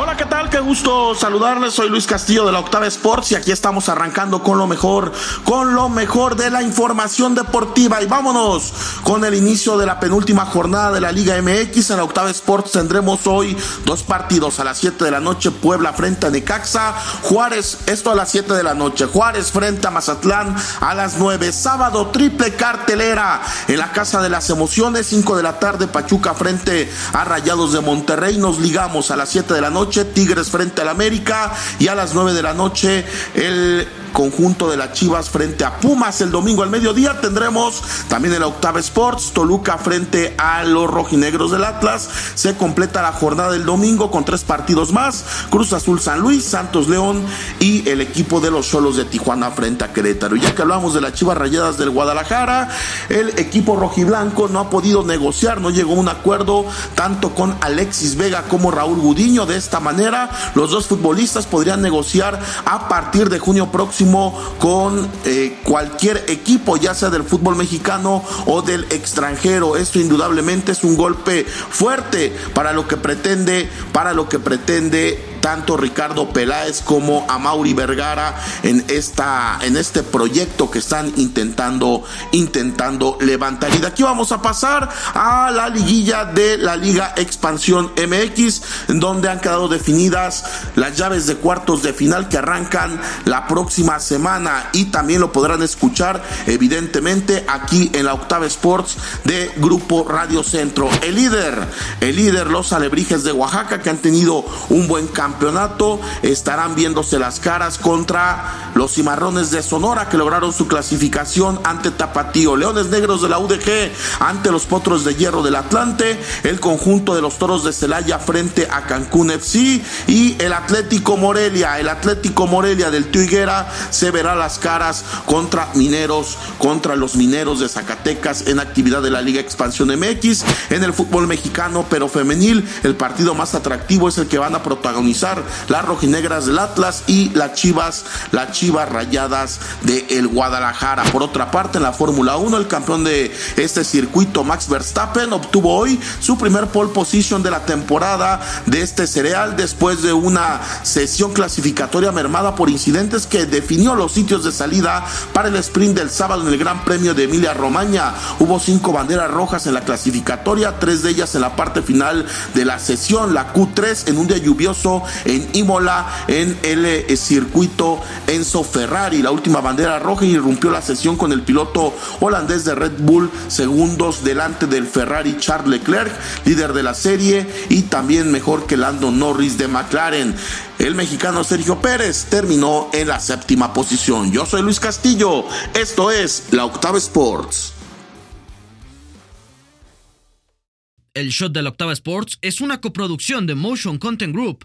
Hola, ¿qué tal? Qué gusto saludarles. Soy Luis Castillo de la Octava Sports y aquí estamos arrancando con lo mejor, con lo mejor de la información deportiva. Y vámonos con el inicio de la penúltima jornada de la Liga MX. En la Octava Sports tendremos hoy dos partidos a las 7 de la noche, Puebla frente a Necaxa, Juárez, esto a las 7 de la noche, Juárez frente a Mazatlán a las 9, sábado triple cartelera en la Casa de las Emociones, 5 de la tarde, Pachuca frente a Rayados de Monterrey. Nos ligamos a las 7 de la noche Tigres frente al América y a las 9 de la noche el conjunto de las Chivas frente a Pumas. El domingo al mediodía tendremos también el Octava Sports, Toluca frente a los rojinegros del Atlas. Se completa la jornada del domingo con tres partidos más: Cruz Azul San Luis, Santos León y el equipo de los Solos de Tijuana frente a Querétaro. Ya que hablamos de las Chivas Rayadas del Guadalajara, el equipo rojiblanco no ha podido negociar, no llegó a un acuerdo tanto con Alexis Vega como Raúl Gudiño. De esta manera, los dos futbolistas podrían negociar a partir de junio próximo con eh, cualquier equipo, ya sea del fútbol mexicano o del extranjero. Esto indudablemente es un golpe fuerte para lo que pretende, para lo que pretende tanto Ricardo Peláez como a Mauri Vergara en esta en este proyecto que están intentando intentando levantar. Y de aquí vamos a pasar a la liguilla de la Liga Expansión MX en donde han quedado definidas las llaves de cuartos de final que arrancan la próxima semana y también lo podrán escuchar evidentemente aquí en la Octava Sports de Grupo Radio Centro. El líder el líder los alebrijes de Oaxaca que han tenido un buen cambio campeonato estarán viéndose las caras contra los cimarrones de Sonora que lograron su clasificación ante Tapatío, Leones Negros de la UDG ante los Potros de Hierro del Atlante, el conjunto de los Toros de Celaya frente a Cancún FC y el Atlético Morelia, el Atlético Morelia del Tuiguera se verá las caras contra Mineros, contra los Mineros de Zacatecas en actividad de la Liga Expansión MX en el fútbol mexicano pero femenil, el partido más atractivo es el que van a protagonizar las rojinegras del Atlas y las Chivas, las Chivas Rayadas de el Guadalajara. Por otra parte, en la Fórmula 1, el campeón de este circuito, Max Verstappen, obtuvo hoy su primer pole position de la temporada de este cereal después de una sesión clasificatoria mermada por incidentes que definió los sitios de salida para el sprint del sábado en el Gran Premio de Emilia Romagna. Hubo cinco banderas rojas en la clasificatoria, tres de ellas en la parte final de la sesión, la Q3 en un día lluvioso en Imola en el eh, circuito Enzo Ferrari. La última bandera roja irrumpió la sesión con el piloto holandés de Red Bull, segundos delante del Ferrari Charles Leclerc, líder de la serie y también mejor que Lando Norris de McLaren. El mexicano Sergio Pérez terminó en la séptima posición. Yo soy Luis Castillo, esto es la Octava Sports. El Shot de la Octava Sports es una coproducción de Motion Content Group